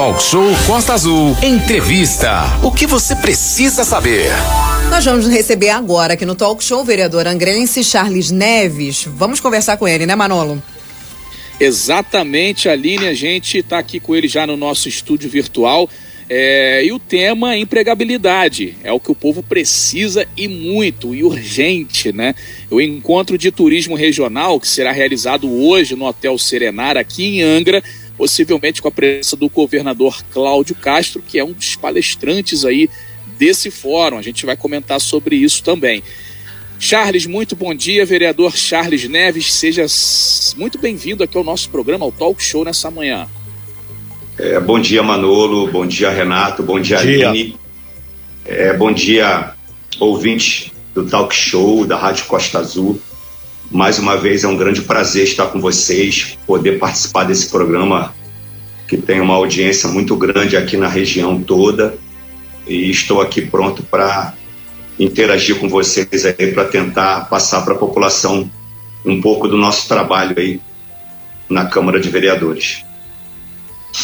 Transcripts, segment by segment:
Talk Show Costa Azul. Entrevista. O que você precisa saber? Nós vamos receber agora aqui no Talk Show o vereador angrense Charles Neves. Vamos conversar com ele, né, Manolo? Exatamente, Aline, a gente está aqui com ele já no nosso estúdio virtual. É, e o tema é empregabilidade. É o que o povo precisa e muito, e urgente, né? O encontro de turismo regional, que será realizado hoje no Hotel Serenar, aqui em Angra, possivelmente com a presença do governador Cláudio Castro, que é um dos palestrantes aí desse fórum. A gente vai comentar sobre isso também. Charles, muito bom dia, vereador Charles Neves. Seja muito bem-vindo aqui ao nosso programa, ao Talk Show, nessa manhã. É, bom dia, Manolo. Bom dia, Renato. Bom dia, dia. Aline. É, bom dia, ouvinte do Talk Show da Rádio Costa Azul. Mais uma vez é um grande prazer estar com vocês, poder participar desse programa que tem uma audiência muito grande aqui na região toda. E estou aqui pronto para interagir com vocês aí para tentar passar para a população um pouco do nosso trabalho aí na Câmara de Vereadores.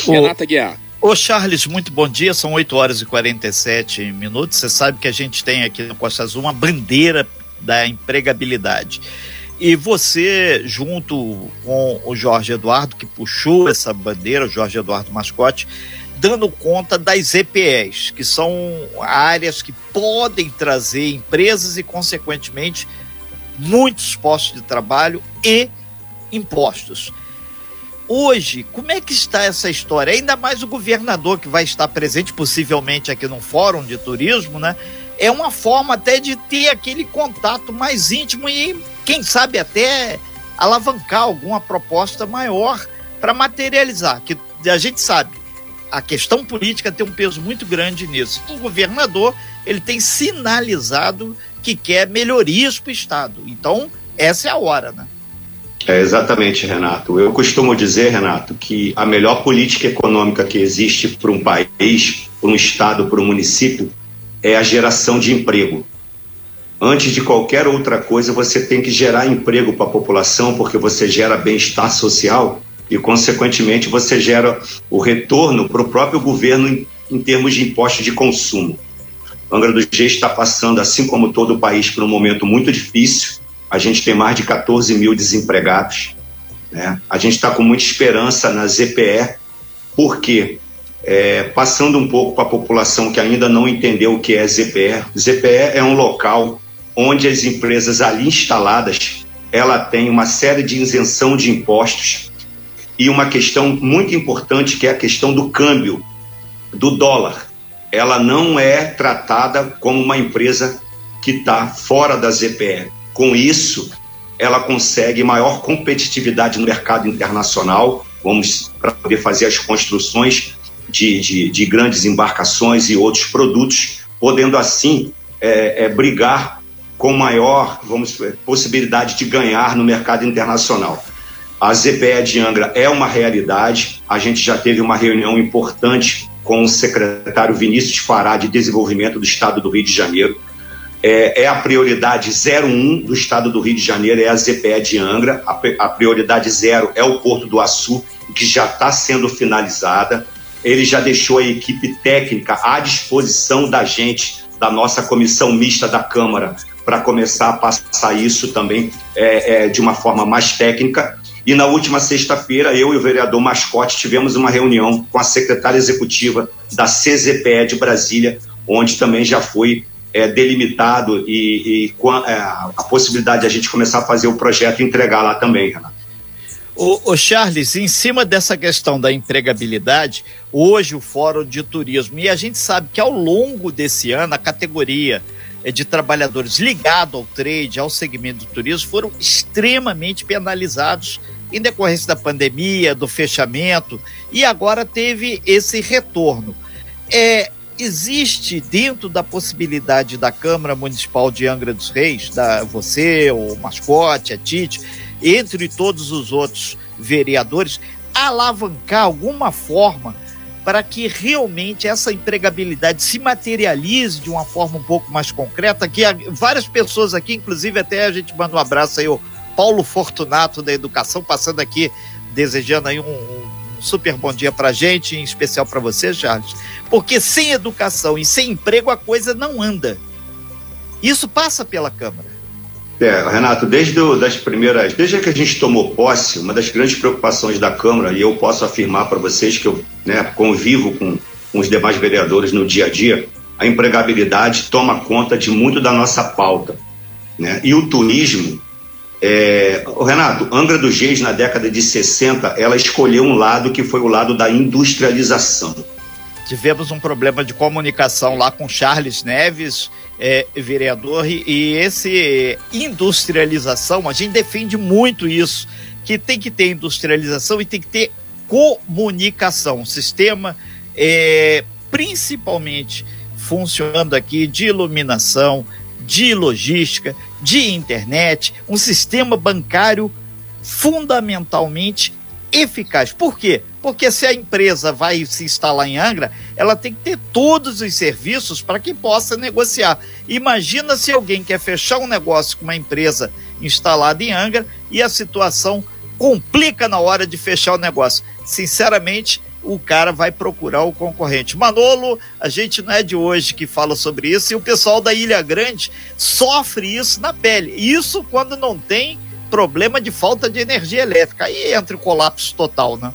Renata Guiar. Ô Charles, muito bom dia. São 8 horas e 47 minutos. Você sabe que a gente tem aqui no Costa Azul uma bandeira da empregabilidade. E você, junto com o Jorge Eduardo, que puxou essa bandeira, o Jorge Eduardo Mascote, dando conta das EPEs, que são áreas que podem trazer empresas e, consequentemente, muitos postos de trabalho e impostos. Hoje, como é que está essa história? Ainda mais o governador que vai estar presente, possivelmente aqui no Fórum de Turismo, né? É uma forma até de ter aquele contato mais íntimo e, quem sabe, até alavancar alguma proposta maior para materializar. Que a gente sabe, a questão política tem um peso muito grande nisso. O governador ele tem sinalizado que quer melhorias para o Estado. Então, essa é a hora, né? É, exatamente, Renato. Eu costumo dizer, Renato, que a melhor política econômica que existe para um país, para um estado, para um município, é a geração de emprego. Antes de qualquer outra coisa, você tem que gerar emprego para a população, porque você gera bem-estar social e, consequentemente, você gera o retorno para o próprio governo em, em, termos de impostos de consumo. Angra dos Reis está passando, assim como todo o país, por um momento muito difícil a gente tem mais de 14 mil desempregados. Né? A gente está com muita esperança na ZPE, porque é, passando um pouco para a população que ainda não entendeu o que é ZPE, ZPE é um local onde as empresas ali instaladas ela tem uma série de isenção de impostos e uma questão muito importante que é a questão do câmbio do dólar. Ela não é tratada como uma empresa que está fora da ZPE. Com isso, ela consegue maior competitividade no mercado internacional, vamos para poder fazer as construções de, de, de, grandes embarcações e outros produtos, podendo assim é, é, brigar com maior vamos, possibilidade de ganhar no mercado internacional. A ZPE de Angra é uma realidade, a gente já teve uma reunião importante com o secretário Vinícius Fará de Desenvolvimento do Estado do Rio de Janeiro, é, é, a prioridade 01 do estado do Rio de Janeiro, é a ZPE de Angra. A, a prioridade zero é o Porto do Açu, que já está sendo finalizada. Ele já deixou a equipe técnica à disposição da gente, da nossa comissão mista da Câmara, para começar a passar isso também é, é, de uma forma mais técnica. E na última sexta-feira, eu e o vereador Mascote tivemos uma reunião com a secretária executiva da CZPE de Brasília, onde também já foi é, delimitado e, e é, a, possibilidade de a gente começar a fazer o projeto e entregar lá também, Renato. O, o, Charles, em cima dessa questão da empregabilidade, hoje o Fórum de Turismo, e a gente sabe que ao longo desse ano a categoria de trabalhadores ligado ao trade, ao segmento do turismo, foram extremamente penalizados em decorrência da pandemia, do fechamento, e agora teve esse retorno. É, existe dentro da possibilidade da Câmara Municipal de Angra dos Reis, da você, o Mascote, a Tite, entre todos os outros vereadores, alavancar alguma forma para que realmente essa empregabilidade se materialize de uma forma um pouco mais concreta, que várias pessoas aqui, inclusive até a gente manda um abraço aí, o Paulo Fortunato da Educação, passando aqui, desejando aí um, um super bom dia para gente, em especial para você, Charles, porque sem educação e sem emprego a coisa não anda. Isso passa pela Câmara. É, Renato, desde das primeiras, desde que a gente tomou posse, uma das grandes preocupações da Câmara, e eu posso afirmar para vocês que eu né, convivo com, com os demais vereadores no dia a dia, a empregabilidade toma conta de muito da nossa pauta. Né? E o turismo, é, Renato, Angra dos Reis, na década de 60, ela escolheu um lado que foi o lado da industrialização. Tivemos um problema de comunicação lá com Charles Neves, é, vereador, e, e esse industrialização, a gente defende muito isso, que tem que ter industrialização e tem que ter comunicação, um sistema é, principalmente funcionando aqui de iluminação, de logística, de internet, um sistema bancário fundamentalmente eficaz. Por quê? Porque se a empresa vai se instalar em Angra, ela tem que ter todos os serviços para que possa negociar. Imagina se alguém quer fechar um negócio com uma empresa instalada em Angra e a situação complica na hora de fechar o negócio. Sinceramente, o cara vai procurar o concorrente. Manolo, a gente não é de hoje que fala sobre isso e o pessoal da Ilha Grande sofre isso na pele. Isso quando não tem problema de falta de energia elétrica. Aí entra o colapso total, né?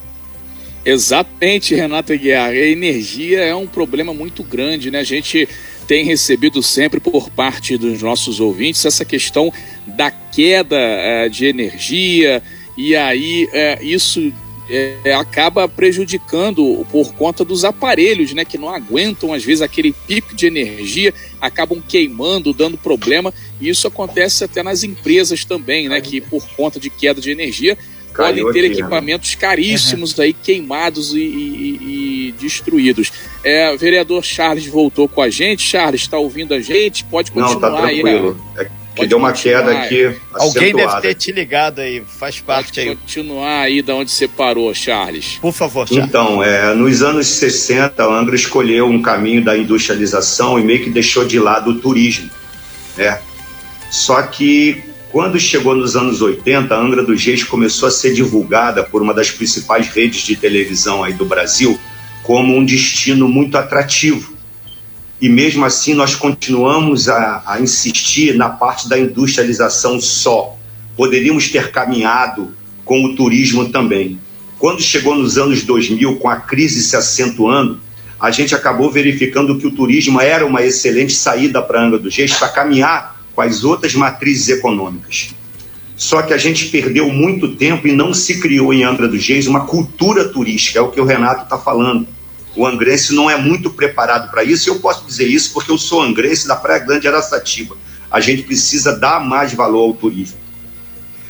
Exatamente, Renata Guiar. A energia é um problema muito grande, né? A gente tem recebido sempre por parte dos nossos ouvintes essa questão da queda é, de energia, e aí é, isso é, acaba prejudicando por conta dos aparelhos, né, que não aguentam às vezes aquele pico de energia, acabam queimando, dando problema, e isso acontece até nas empresas também, né, que por conta de queda de energia podem ter aqui, né? equipamentos caríssimos uhum. aí queimados e, e, e destruídos. É, vereador Charles voltou com a gente. Charles, está ouvindo a gente? Pode continuar Não, tá tranquilo. aí. Né? que deu uma queda aqui. Alguém deve ter te ligado aí, faz parte Pode aí. continuar aí da onde você parou, Charles. Por favor, Charles. Então, é, nos anos 60, a Angra escolheu um caminho da industrialização e meio que deixou de lado o turismo. Né? Só que quando chegou nos anos 80, a Angra dos Reis começou a ser divulgada por uma das principais redes de televisão aí do Brasil como um destino muito atrativo e mesmo assim nós continuamos a, a, insistir na parte da industrialização só. Poderíamos ter caminhado com o turismo também. Quando chegou nos anos 2000, com a crise se acentuando, a gente acabou verificando que o turismo era uma excelente saída para Angra dos Reis para caminhar com as outras matrizes econômicas. Só que a gente perdeu muito tempo e não se criou em Angra dos Reis uma cultura turística, é o que o Renato está falando o angrense não é muito preparado para isso, e eu posso dizer isso porque eu sou angrense da Praia Grande de Araçatiba. A gente precisa dar mais valor ao turismo.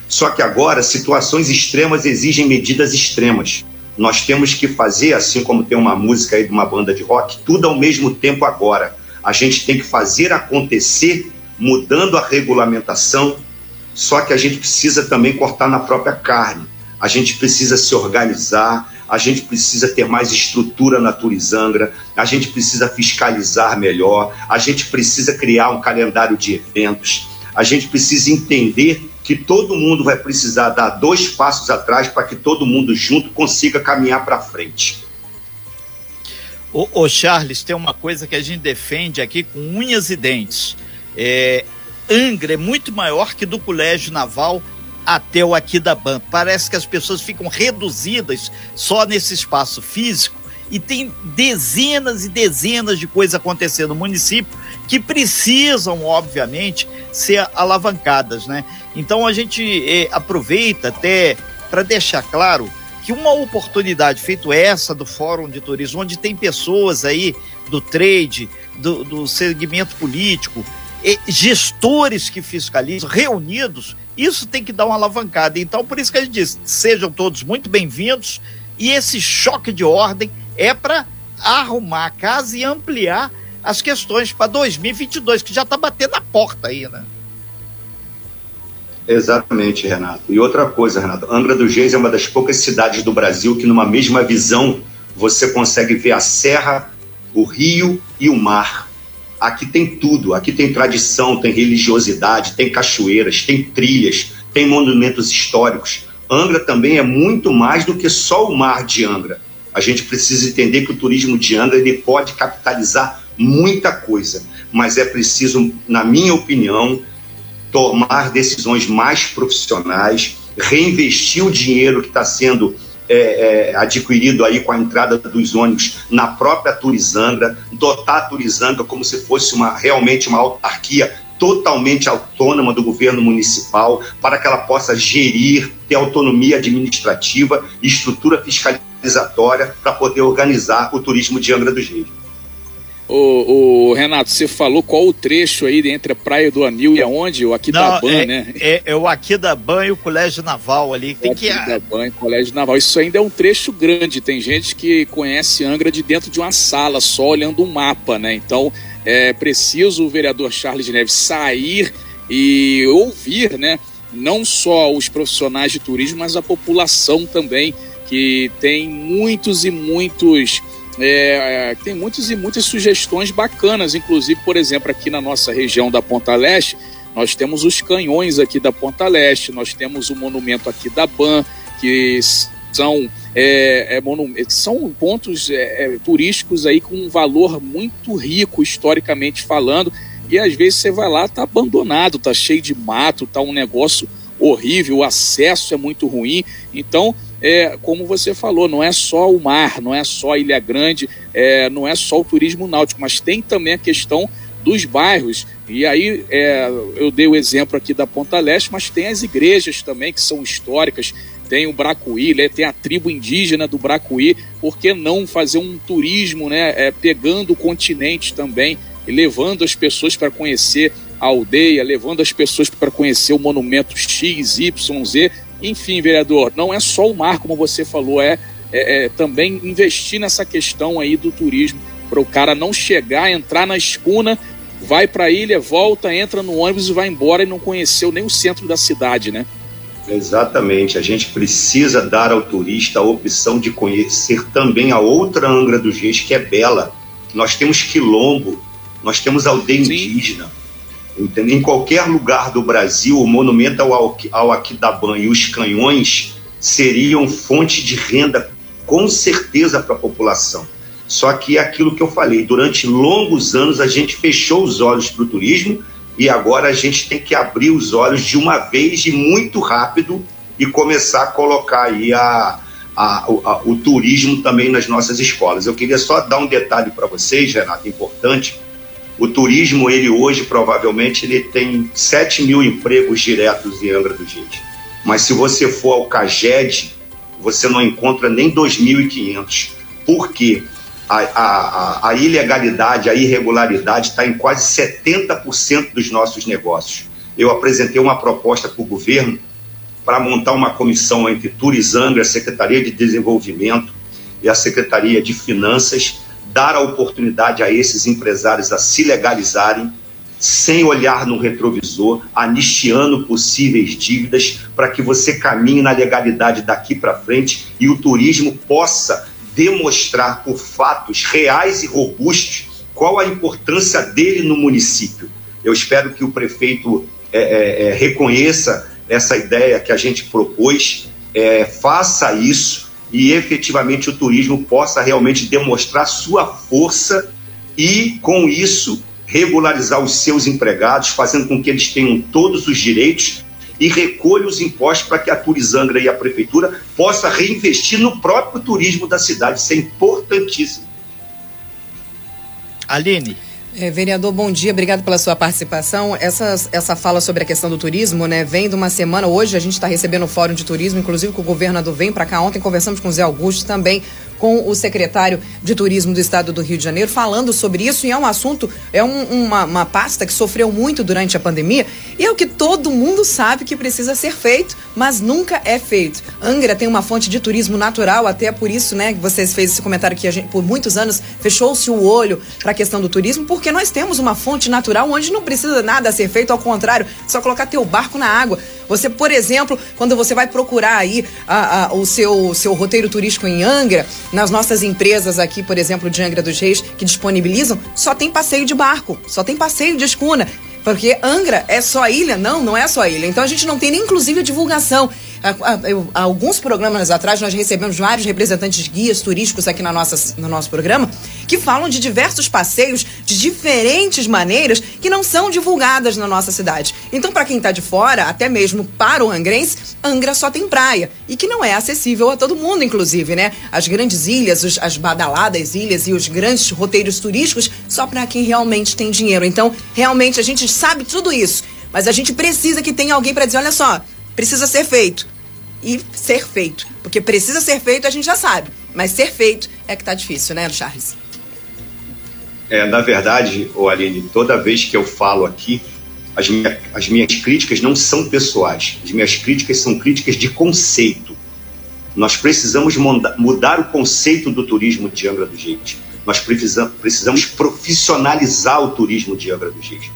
Só que agora, situações extremas exigem medidas extremas. Nós temos que fazer, assim como tem uma música aí de uma banda de rock, tudo ao mesmo tempo agora. A gente tem que fazer acontecer, mudando a regulamentação, só que a gente precisa também cortar na própria carne. A gente precisa se organizar, a gente precisa ter mais estrutura na Turizangra, a gente precisa fiscalizar melhor, a gente precisa criar um calendário de eventos, a gente precisa entender que todo mundo vai precisar dar dois passos atrás para que todo mundo junto consiga caminhar para frente. Ô, Charles, tem uma coisa que a gente defende aqui com unhas e dentes. É, Angra é muito maior que do Colégio Naval até o Aquidaban. Parece que as pessoas ficam reduzidas só nesse espaço físico e tem dezenas e dezenas de coisas acontecendo no município que precisam, obviamente, ser alavancadas, né? Então a gente eh, aproveita até para deixar claro que uma oportunidade feito essa do Fórum de Turismo, onde tem pessoas aí do trade, do, do segmento político, gestores que fiscalizam, reunidos, isso tem que dar uma alavancada. Então, por isso que a gente diz: sejam todos muito bem-vindos. E esse choque de ordem é para arrumar a casa e ampliar as questões para 2022, que já está batendo na porta aí, né? Exatamente, Renato. E outra coisa, Renato, Angra dos Reis é uma das poucas cidades do Brasil que, numa mesma visão, você consegue ver a serra, o rio e o mar Aqui tem tudo, aqui tem tradição, tem religiosidade, tem cachoeiras, tem trilhas, tem monumentos históricos. Angra também é muito mais do que só o mar de Angra. A gente precisa entender que o turismo de Angra ele pode capitalizar muita coisa, mas é preciso, na minha opinião, tomar decisões mais profissionais, reinvestir o dinheiro que está sendo é, é, adquirido aí com a entrada dos ônibus na própria Turizanga, dotar a Turizanga como se fosse uma realmente uma autarquia totalmente autônoma do governo municipal, para que ela possa gerir, ter autonomia administrativa e estrutura fiscalizatória para poder organizar o turismo de Angra dos Reis. O, o, Renato, você falou qual o trecho aí entre a Praia do Anil e aonde? O Aquidaban, é, né? É, é o Aquidaban e o Colégio Naval ali. Tem que... Aquidaban e Colégio Naval. Isso ainda é um trecho grande. Tem gente que conhece Angra de dentro de uma sala, só olhando um mapa, né? Então, é preciso o vereador Charles Neves sair e ouvir, né? Não só os profissionais de turismo, mas a população também, que tem muitos e muitos é, é, tem muitas e muitas sugestões bacanas, inclusive, por exemplo, aqui na nossa região da Ponta Leste, nós temos os canhões aqui da Ponta Leste, nós temos o monumento aqui da BAN, que são, é, é, são pontos é, é, turísticos aí com um valor muito rico, historicamente falando, e às vezes você vai lá, tá abandonado, tá cheio de mato, tá um negócio horrível, o acesso é muito ruim, então é, como você falou, não é só o mar, não é só Ilha Grande, é, não é só o turismo náutico, mas tem também a questão dos bairros. E aí é, eu dei o exemplo aqui da Ponta Leste, mas tem as igrejas também que são históricas. Tem o Bracuí, né, tem a tribo indígena do Bracuí. Por que não fazer um turismo, né, é, pegando o continente também e levando as pessoas para conhecer a aldeia, levando as pessoas para conhecer o monumento X, Y, Z enfim, vereador, não é só o mar, como você falou, é, é, é também investir nessa questão aí do turismo, para o cara não chegar, entrar na escuna, vai para a ilha, volta, entra no ônibus e vai embora e não conheceu nem o centro da cidade, né? Exatamente, a gente precisa dar ao turista a opção de conhecer também a outra Angra dos Reis, que é bela. Nós temos quilombo, nós temos aldeia Sim. indígena, Entendeu? Em qualquer lugar do Brasil, o monumento ao, ao Aquidaban e os canhões seriam fonte de renda, com certeza, para a população. Só que é aquilo que eu falei, durante longos anos a gente fechou os olhos para o turismo e agora a gente tem que abrir os olhos de uma vez e muito rápido e começar a colocar aí a, a, a, o turismo também nas nossas escolas. Eu queria só dar um detalhe para vocês, Renato, importante o turismo, ele hoje, provavelmente, ele tem 7 mil empregos diretos em Angra dos Reis. Mas se você for ao CAGED, você não encontra nem 2.500. Por quê? A, a, a, ilegalidade, a irregularidade está em quase 70% dos nossos negócios. Eu apresentei uma proposta para o governo para montar uma comissão entre Turizangra, a Secretaria de Desenvolvimento e a Secretaria de Finanças dar a oportunidade a esses empresários a se legalizarem sem olhar no retrovisor, anistiando possíveis dívidas para que você caminhe na legalidade daqui para frente e o turismo possa demonstrar por fatos reais e robustos qual a importância dele no município. Eu espero que o prefeito é, é, é, reconheça essa ideia que a gente propôs, é, faça isso e efetivamente o turismo possa realmente demonstrar sua força e, com isso, regularizar os seus empregados, fazendo com que eles tenham todos os direitos e recolha os impostos para que a Turizangra e a prefeitura possa reinvestir no próprio turismo da cidade. Isso é importantíssimo. Aline. É, vereador, bom dia, obrigado pela sua participação. Essa, essa fala sobre a questão do turismo, né, vem de uma semana. Hoje a gente está recebendo o Fórum de Turismo, inclusive com o governador vem para cá. Ontem conversamos com o Zé Augusto também com o secretário de Turismo do Estado do Rio de Janeiro, falando sobre isso. E é um assunto, é um, uma, uma pasta que sofreu muito durante a pandemia e é o que todo mundo sabe que precisa ser feito, mas nunca é feito. Angra tem uma fonte de turismo natural, até por isso, né, que vocês fez esse comentário que gente, por muitos anos, fechou-se o olho para a questão do turismo, porque nós temos uma fonte natural onde não precisa nada ser feito, ao contrário, só colocar teu barco na água. Você, por exemplo, quando você vai procurar aí a, a, o seu, seu roteiro turístico em Angra, nas nossas empresas aqui, por exemplo, de Angra dos Reis, que disponibilizam, só tem passeio de barco, só tem passeio de escuna. Porque Angra é só ilha? Não, não é só ilha. Então a gente não tem nem inclusive a divulgação. Alguns programas atrás nós recebemos vários representantes guias turísticos aqui na nossa, no nosso programa que falam de diversos passeios de diferentes maneiras que não são divulgadas na nossa cidade. Então, para quem está de fora, até mesmo para o angrense, Angra só tem praia e que não é acessível a todo mundo, inclusive, né? As grandes ilhas, os, as badaladas ilhas e os grandes roteiros turísticos só para quem realmente tem dinheiro. Então, realmente a gente sabe tudo isso, mas a gente precisa que tenha alguém para dizer, olha só, precisa ser feito e ser feito. Porque precisa ser feito, a gente já sabe. Mas ser feito é que tá difícil, né, Charles? É, na verdade, ô Aline, toda vez que eu falo aqui, as, minha, as minhas críticas não são pessoais. As minhas críticas são críticas de conceito. Nós precisamos mudar o conceito do turismo de Angra do Reis. Nós precisamos, precisamos profissionalizar o turismo de Angra do Reis.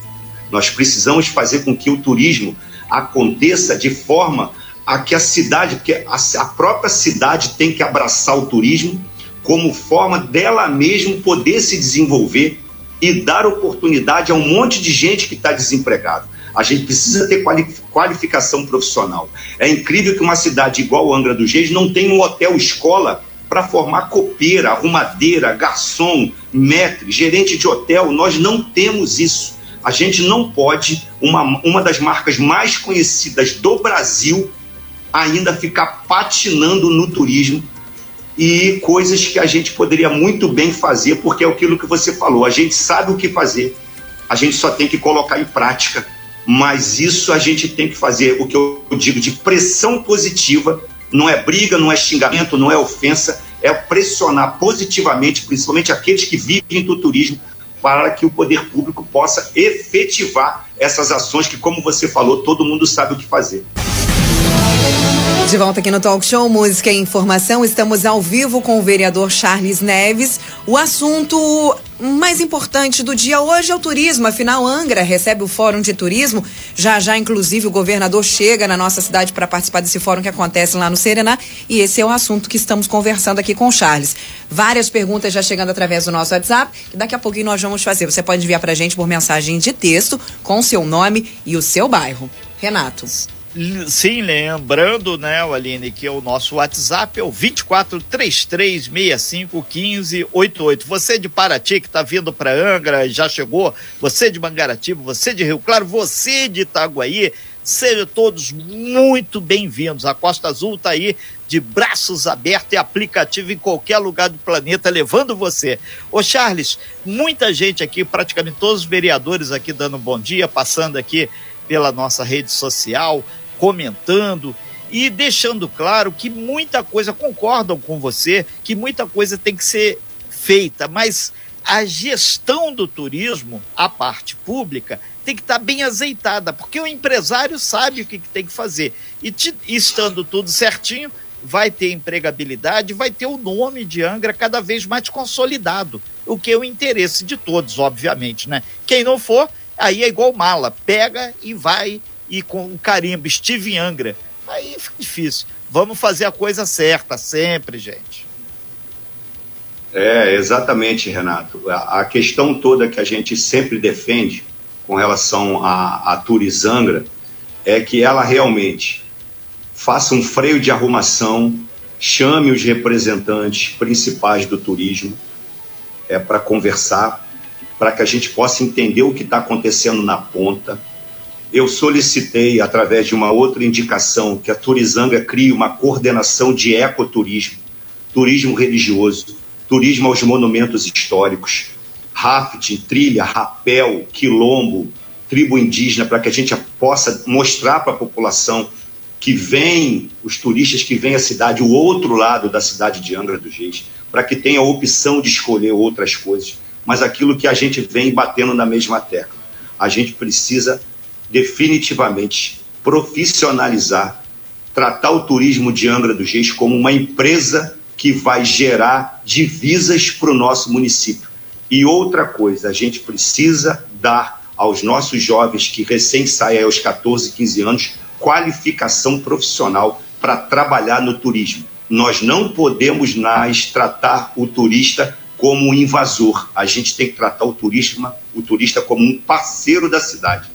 Nós precisamos fazer com que o turismo aconteça de forma a que a cidade, porque a, própria cidade tem que abraçar o turismo como forma dela mesmo poder se desenvolver e dar oportunidade a um monte de gente que está desempregado. A gente precisa ter qualificação profissional. É incrível que uma cidade igual Angra dos Reis não tenha um hotel escola para formar copeira, arrumadeira, garçom, maître, gerente de hotel. Nós não temos isso. A gente não pode, uma, uma das marcas mais conhecidas do Brasil, ainda ficar patinando no turismo e coisas que a gente poderia muito bem fazer, porque é aquilo que você falou, a gente sabe o que fazer, a gente só tem que colocar em prática, mas isso a gente tem que fazer, o que eu digo de pressão positiva, não é briga, não é xingamento, não é ofensa, é pressionar positivamente, principalmente aqueles que vivem do turismo, para que o poder público possa efetivar essas ações que, como você falou, todo mundo sabe o que fazer. De volta aqui no Talk Show Música e Informação, estamos ao vivo com o vereador Charles Neves. O assunto mais importante do dia hoje é o turismo. Afinal, Angra recebe o Fórum de Turismo. Já já, inclusive, o governador chega na nossa cidade para participar desse fórum que acontece lá no Serená. E esse é o assunto que estamos conversando aqui com o Charles. Várias perguntas já chegando através do nosso WhatsApp, daqui a pouquinho nós vamos fazer. Você pode enviar para gente por mensagem de texto com seu nome e o seu bairro. Renato. Sim, lembrando, né, Aline, que é o nosso WhatsApp é o 2433651588. Você de Paraty que está vindo para Angra, já chegou, você de Mangaratiba, você de Rio Claro, você de Itaguaí, sejam todos muito bem-vindos. A Costa Azul está aí de braços abertos e aplicativo em qualquer lugar do planeta, levando você. Ô Charles, muita gente aqui, praticamente todos os vereadores aqui dando um bom dia, passando aqui pela nossa rede social, comentando e deixando claro que muita coisa, concordam com você, que muita coisa tem que ser feita, mas a gestão do turismo, a parte pública, tem que estar bem azeitada, porque o empresário sabe o que, tem que fazer. E te, estando tudo certinho, vai ter empregabilidade, vai ter o nome de Angra cada vez mais consolidado, o que é o interesse de todos, obviamente, né? Quem não for, aí é igual mala, pega e vai e com o carimbo Steve Angra. Aí fica difícil. Vamos fazer a coisa certa sempre, gente. É, exatamente, Renato. A, questão toda que a gente sempre defende com relação a, a Turizangra é que ela realmente faça um freio de arrumação, chame os representantes principais do turismo é, para conversar, para que a gente possa entender o que está acontecendo na ponta, eu solicitei, através de uma outra indicação, que a Turizanga crie uma coordenação de ecoturismo, turismo religioso, turismo aos monumentos históricos, rafting, trilha, rapel, quilombo, tribo indígena, para que a gente possa mostrar para a população que vem, os turistas que vêm à cidade, o outro lado da cidade de Angra dos Reis, para que tenha a opção de escolher outras coisas, mas aquilo que a gente vem batendo na mesma tecla. A gente precisa definitivamente profissionalizar, tratar o turismo de Angra dos Reis como uma empresa que vai gerar divisas para o nosso município. E outra coisa, a gente precisa dar aos nossos jovens que recém saem aos 14, 15 anos qualificação profissional para trabalhar no turismo. Nós não podemos mais tratar o turista como um invasor. A gente tem que tratar o turista, o turista como um parceiro da cidade.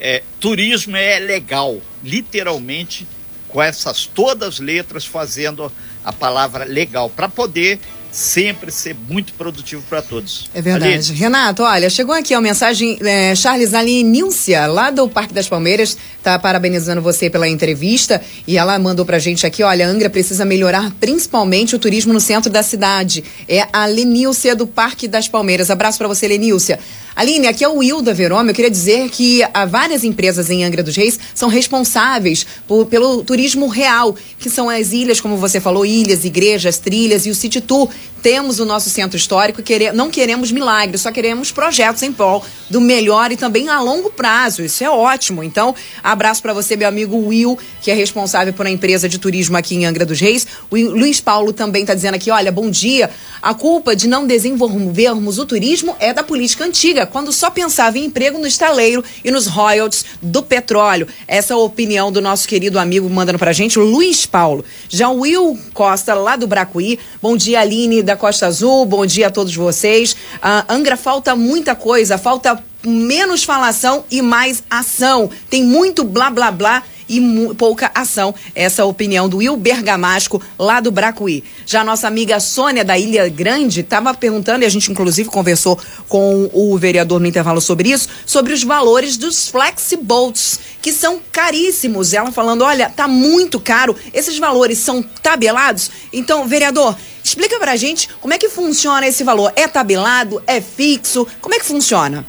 É, turismo é legal, literalmente, com essas todas letras fazendo a palavra legal, para poder sempre ser muito produtivo para todos. É verdade. Renato, olha, chegou aqui a mensagem, é, Charles Aline Níncia, lá do Parque das Palmeiras, tá parabenizando você pela entrevista e ela mandou pra gente aqui, olha, Angra precisa melhorar principalmente o turismo no centro da cidade. É a Lenícia do Parque das Palmeiras. Abraço para você, Lenícia. Aline, aqui é o Will da Verome. Eu queria dizer que há várias empresas em Angra dos Reis são responsáveis por, pelo turismo real, que são as ilhas, como você falou, ilhas, igrejas, trilhas e o City Tour. Temos o nosso centro histórico, quere, não queremos milagres, só queremos projetos em prol do melhor e também a longo prazo. Isso é ótimo. Então, abraço para você, meu amigo Will, que é responsável por uma empresa de turismo aqui em Angra dos Reis. O Luiz Paulo também está dizendo aqui: olha, bom dia. A culpa de não desenvolvermos o turismo é da política antiga quando só pensava em emprego no estaleiro e nos royalties do petróleo. Essa é a opinião do nosso querido amigo mandando pra gente, Luiz Paulo. Já o Will Costa, lá do Bracuí. Bom dia, Aline da Costa Azul. Bom dia a todos vocês. Uh, Angra, falta muita coisa, falta menos falação e mais ação. Tem muito blá blá blá e pouca ação. Essa é a opinião do Will Bergamasco, lá do Bracuí. Já nossa amiga Sônia, da Ilha Grande, estava perguntando, e a gente inclusive conversou com o vereador no intervalo sobre isso, sobre os valores dos flexiboats, que são caríssimos. Ela falando, olha, tá muito caro, esses valores são tabelados. Então, vereador, explica pra gente como é que funciona esse valor. É tabelado? É fixo? Como é que funciona?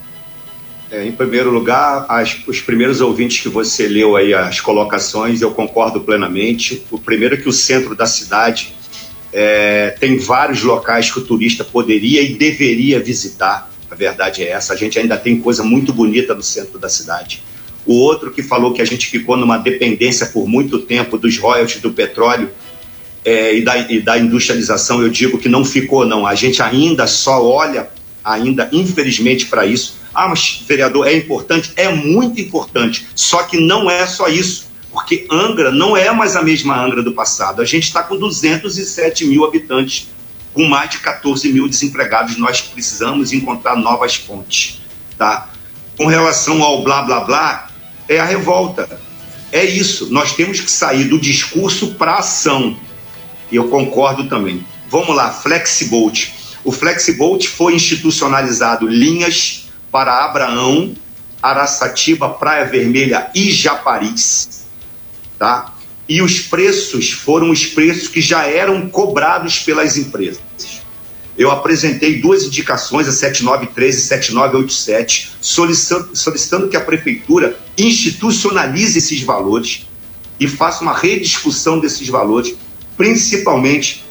É, em primeiro lugar, as, os primeiros ouvintes que você leu aí as colocações, eu concordo plenamente. O primeiro é que o centro da cidade é, tem vários locais que o turista poderia e deveria visitar. A verdade é essa. A gente ainda tem coisa muito bonita no centro da cidade. O outro que falou que a gente ficou numa dependência por muito tempo dos royalties do petróleo é, e, da, e da industrialização, eu digo que não ficou, não. A gente ainda só olha, ainda infelizmente, para isso ah, mas vereador, é importante? É muito importante. Só que não é só isso. Porque Angra não é mais a mesma Angra do passado. A gente está com 207 mil habitantes, com mais de 14 mil desempregados. Nós precisamos encontrar novas fontes. Tá? Com relação ao blá blá blá, é a revolta. É isso. Nós temos que sair do discurso para ação. E eu concordo também. Vamos lá, Flexibolt. O Flexibolt foi institucionalizado linhas para Abraão, Araçatiba, Praia Vermelha e Japaris, tá? E os preços foram os preços que já eram cobrados pelas empresas. Eu apresentei duas indicações, a 7913 e 7987, solicitando, solicitando que a prefeitura institucionalize esses valores e faça uma rediscussão desses valores, principalmente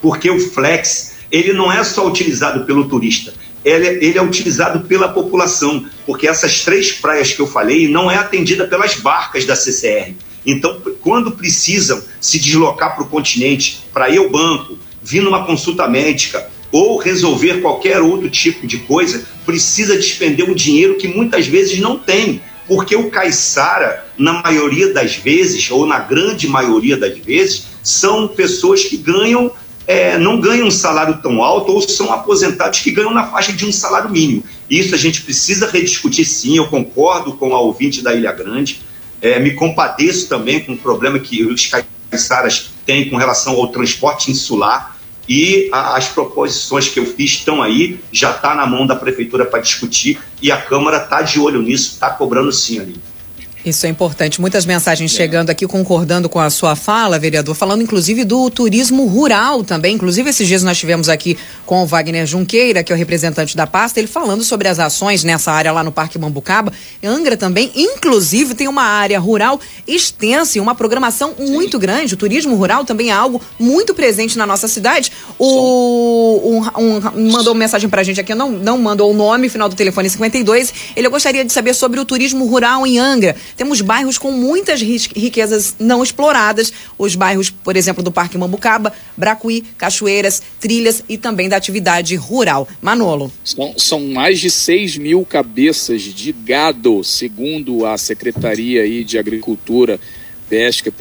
porque o flex ele não é só utilizado pelo turista, ele, ele é utilizado pela população, porque essas três praias que eu falei não é atendida pelas barcas da CCR. Então, quando precisam se deslocar para o continente, para ir ao banco, vir numa consulta médica ou resolver qualquer outro tipo de coisa, precisa despender um dinheiro que muitas vezes não tem, porque o caiçara, na maioria das vezes, ou na grande maioria das vezes, são pessoas que ganham é, não ganham um salário tão alto ou são aposentados que ganham na faixa de um salário mínimo. Isso a gente precisa rediscutir sim, eu concordo com a ouvinte da Ilha Grande, é, me compadeço também com o problema que os caiçaras têm com relação ao transporte insular e a, as proposições que eu fiz estão aí, já está na mão da prefeitura para discutir e a Câmara está de olho nisso, está cobrando sim ali. Isso é importante. Muitas mensagens é. chegando aqui concordando com a sua fala, vereador, falando inclusive do turismo rural também. Inclusive, esses dias nós tivemos aqui com o Wagner Junqueira, que é o representante da pasta, ele falando sobre as ações nessa área lá no Parque Mambucaba. Angra também, inclusive, tem uma área rural extensa e uma programação Sim. muito grande. O turismo rural também é algo muito presente na nossa cidade. O um, um, mandou uma mensagem pra gente aqui, não, não mandou o nome, final do telefone 52. Ele gostaria de saber sobre o turismo rural em Angra. Temos bairros com muitas riquezas não exploradas, os bairros, por exemplo, do Parque Mambucaba, Bracuí, Cachoeiras, Trilhas e também da atividade rural. Manolo. São, são mais de 6 mil cabeças de gado, segundo a Secretaria aí de Agricultura pesca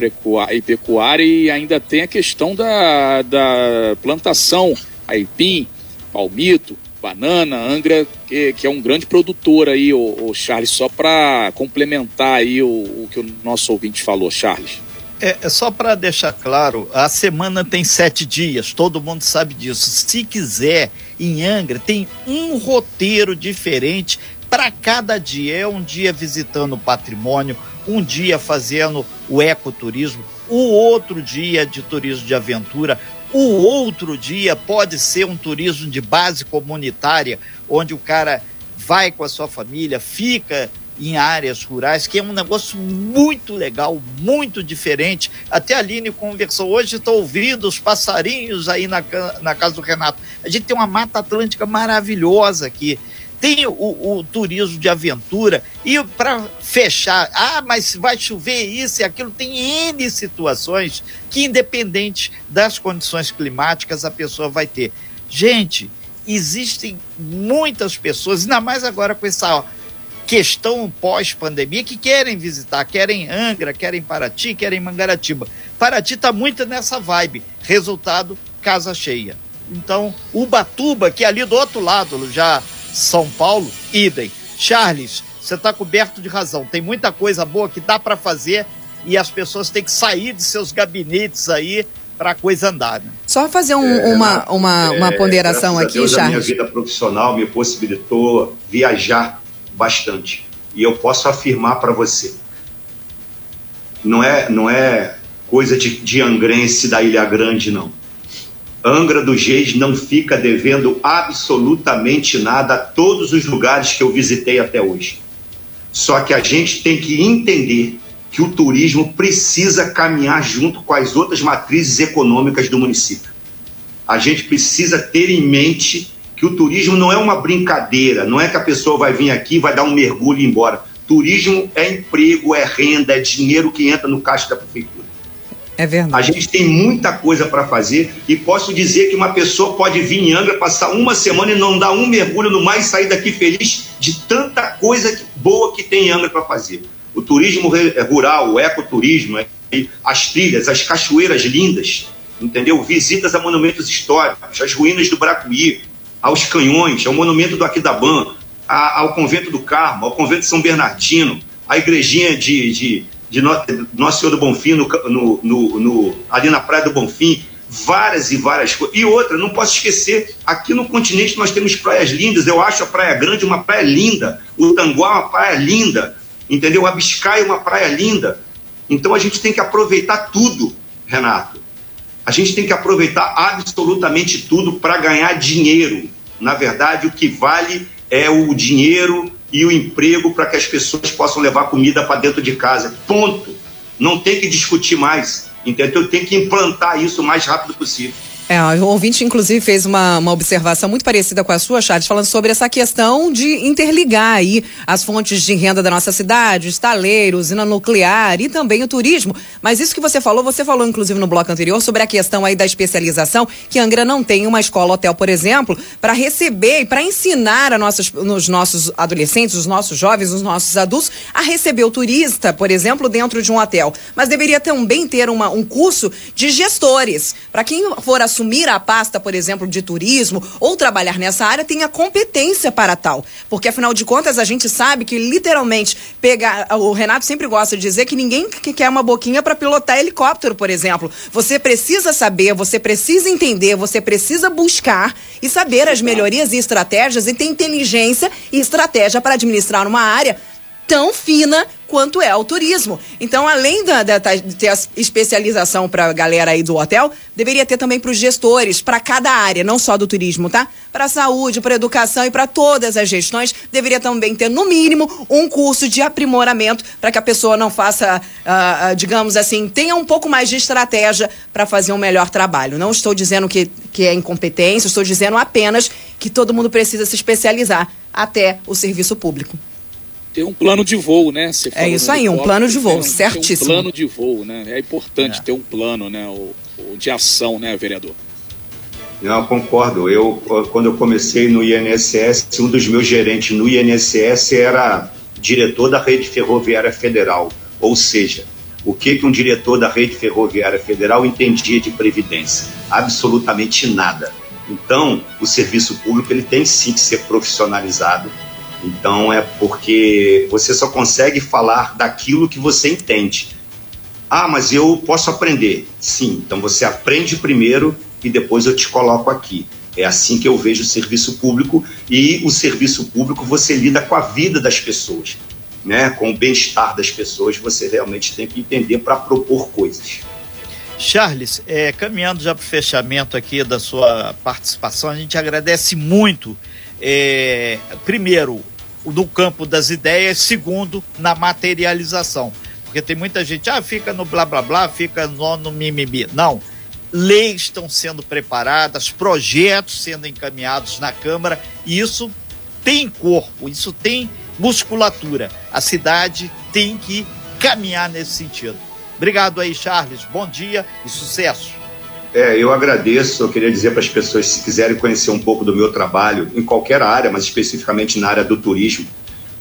e pecuária e ainda tem a questão da, da plantação, aipim, palmito, banana, Angra, que, que é um grande produtor aí, o, o Charles, só para complementar aí o, o, que o nosso ouvinte falou, Charles. É, é só para deixar claro, a semana tem sete dias, todo mundo sabe disso. Se quiser, em Angra tem um roteiro diferente para cada dia. É um dia visitando o patrimônio, um dia fazendo o ecoturismo, o outro dia de turismo de aventura, o outro dia pode ser um turismo de base comunitária, onde o cara vai com a sua família, fica em áreas rurais, que é um negócio muito legal, muito diferente. Até a Aline conversou hoje, estou ouvindo os passarinhos aí na, na casa do Renato. A gente tem uma mata atlântica maravilhosa aqui tem o, o, turismo de aventura e para fechar, ah, mas vai chover isso e aquilo, tem N situações que, independente das condições climáticas, a pessoa vai ter. Gente, existem muitas pessoas, ainda mais agora com essa questão pós-pandemia, que querem visitar, querem Angra, querem Paraty, querem Mangaratiba. Paraty está muito nessa vibe. Resultado, casa cheia. Então, Ubatuba, que é ali do outro lado, já são Paulo, idem. Charles, você está coberto de razão. Tem muita coisa boa que dá para fazer e as pessoas têm que sair de seus gabinetes aí para a coisa andar. Né? Só fazer um, é, uma, uma, uma é, ponderação aqui, Deus, Charles. A minha vida profissional me possibilitou viajar bastante. E eu posso afirmar para você, não é, não é coisa de, de angrense da Ilha Grande, não Angra dos Reis não fica devendo absolutamente nada a todos os lugares que eu visitei até hoje. Só que a gente tem que entender que o turismo precisa caminhar junto com as outras matrizes econômicas do município. A gente precisa ter em mente que o turismo não é uma brincadeira, não é que a pessoa vai vir aqui, vai dar um mergulho e ir embora. Turismo é emprego, é renda, é dinheiro que entra no caixa da prefeitura. É verdade. A gente tem muita coisa para fazer e posso dizer que uma pessoa pode vir em Angra, passar uma semana e não dar um mergulho no mar e sair daqui feliz de tanta coisa boa que tem em Angra para fazer. O turismo rural, o ecoturismo, é, as trilhas, as cachoeiras lindas, entendeu? Visitas a monumentos históricos, as ruínas do Bracuí, aos canhões, ao monumento do Aquidabã, ao convento do Carmo, ao convento de São Bernardino, a igrejinha de, de de Nosso Senhor do Bonfim, no, no, no, no, ali na Praia do Bonfim, várias e várias coisas. E outra, não posso esquecer, aqui no continente nós temos praias lindas, eu acho a Praia Grande uma praia linda, o Tanguá uma praia linda, entendeu? A Biscaia uma praia linda. Então a gente tem que aproveitar tudo, Renato. A gente tem que aproveitar absolutamente tudo para ganhar dinheiro. Na verdade, o que vale é o dinheiro e o emprego para que as pessoas possam levar comida para dentro de casa. Ponto. Não tem que discutir mais. Entendeu? Tem que implantar isso o mais rápido possível. É, o ouvinte, inclusive, fez uma, uma observação muito parecida com a sua, Charles, falando sobre essa questão de interligar aí as fontes de renda da nossa cidade, estaleiros, usina nuclear e também o turismo. Mas isso que você falou, você falou, inclusive, no bloco anterior, sobre a questão aí da especialização, que Angra não tem uma escola-hotel, por exemplo, para receber e para ensinar a nossas, nos nossos adolescentes, os nossos jovens, os nossos adultos, a receber o turista, por exemplo, dentro de um hotel. Mas deveria também ter uma, um curso de gestores, para quem for a assumir a pasta, por exemplo, de turismo ou trabalhar nessa área tenha competência para tal. Porque, afinal de contas, a gente sabe que literalmente pegar. O Renato sempre gosta de dizer que ninguém quer uma boquinha para pilotar helicóptero, por exemplo. Você precisa saber, você precisa entender, você precisa buscar e saber as melhorias e estratégias e ter inteligência e estratégia para administrar uma área tão fina quanto é o turismo. Então, além da, da, de ter a especialização para a galera aí do hotel, deveria ter também para os gestores, para cada área, não só do turismo, tá? Para a saúde, para a educação e para todas as gestões, deveria também ter, no mínimo, um curso de aprimoramento para que a pessoa não faça, uh, uh, digamos assim, tenha um pouco mais de estratégia para fazer um melhor trabalho. Não estou dizendo que, que é incompetência, estou dizendo apenas que todo mundo precisa se especializar até o serviço público ter um plano de voo, né? Você é isso aí, um plano de voo, certíssimo. um plano de voo, né? É importante é. ter um plano, né? O, o, de ação, né, vereador? Não, concordo. Eu, quando eu comecei no INSS, um dos meus gerentes no INSS era diretor da Rede Ferroviária Federal. Ou seja, o que, que um diretor da Rede Ferroviária Federal entendia de previdência? Absolutamente nada. Então, o serviço público ele tem sim que ser profissionalizado. Então, é porque você só consegue falar daquilo que você entende. Ah, mas eu posso aprender. Sim, então você aprende primeiro e depois eu te coloco aqui. É assim que eu vejo o serviço público e o serviço público você lida com a vida das pessoas, né? Com o bem-estar das pessoas, você realmente tem que entender para propor coisas. Charles, é, caminhando já para o fechamento aqui da sua participação, a gente agradece muito, é, primeiro, no campo das ideias, segundo, na materialização. Porque tem muita gente, ah, fica no blá blá blá, fica no, no mimimi. Não. Leis estão sendo preparadas, projetos sendo encaminhados na Câmara, e isso tem corpo, isso tem musculatura. A cidade tem que caminhar nesse sentido. Obrigado aí, Charles. Bom dia e sucesso. É, eu agradeço. Eu queria dizer para as pessoas, se quiserem conhecer um pouco do meu trabalho, em qualquer área, mas especificamente na área do turismo,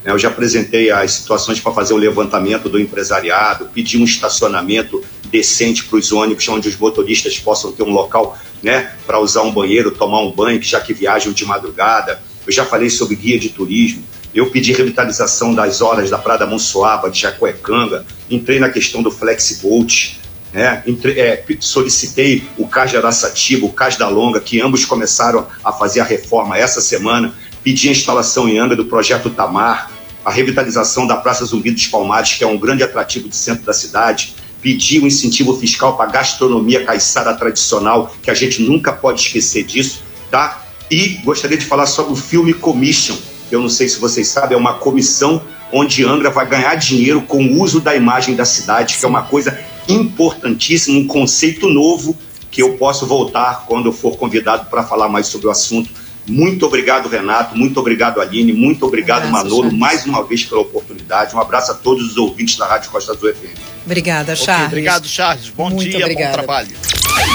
né, eu já apresentei as situações para fazer o levantamento do empresariado, pedir um estacionamento decente para os ônibus, onde os motoristas possam ter um local né, para usar um banheiro, tomar um banho, já que viajam de madrugada. Eu já falei sobre guia de turismo. Eu pedi revitalização das horas da Prada Monsoaba, de Jacuecanga, entrei na questão do Flexibolt, né? Entre, é, solicitei o CAS de Araçatiba, o CAS da Longa, que ambos começaram a fazer a reforma essa semana, pedi a instalação em Angra do projeto Tamar, a revitalização da Praça Zumbi dos Palmares, que é um grande atrativo do centro da cidade, pedi o um incentivo fiscal para a gastronomia caiçara tradicional, que a gente nunca pode esquecer disso, tá? E gostaria de falar sobre o filme Commission, eu não sei se vocês sabem, é uma comissão onde Angra vai ganhar dinheiro com o uso da imagem da cidade, que é uma coisa importantíssima, um conceito novo que eu posso voltar quando eu for convidado para falar mais sobre o assunto. Muito obrigado, Renato. Muito obrigado, Aline. Muito obrigado, Manolo, Charles. mais uma vez pela oportunidade. Um abraço a todos os ouvintes da Rádio Costa Azul FM. Obrigada, Charles. Okay, obrigado, Charles. Bom muito dia, obrigada. bom trabalho.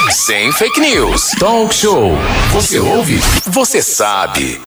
Sem fake news. Talk show. Você ouve? Você sabe.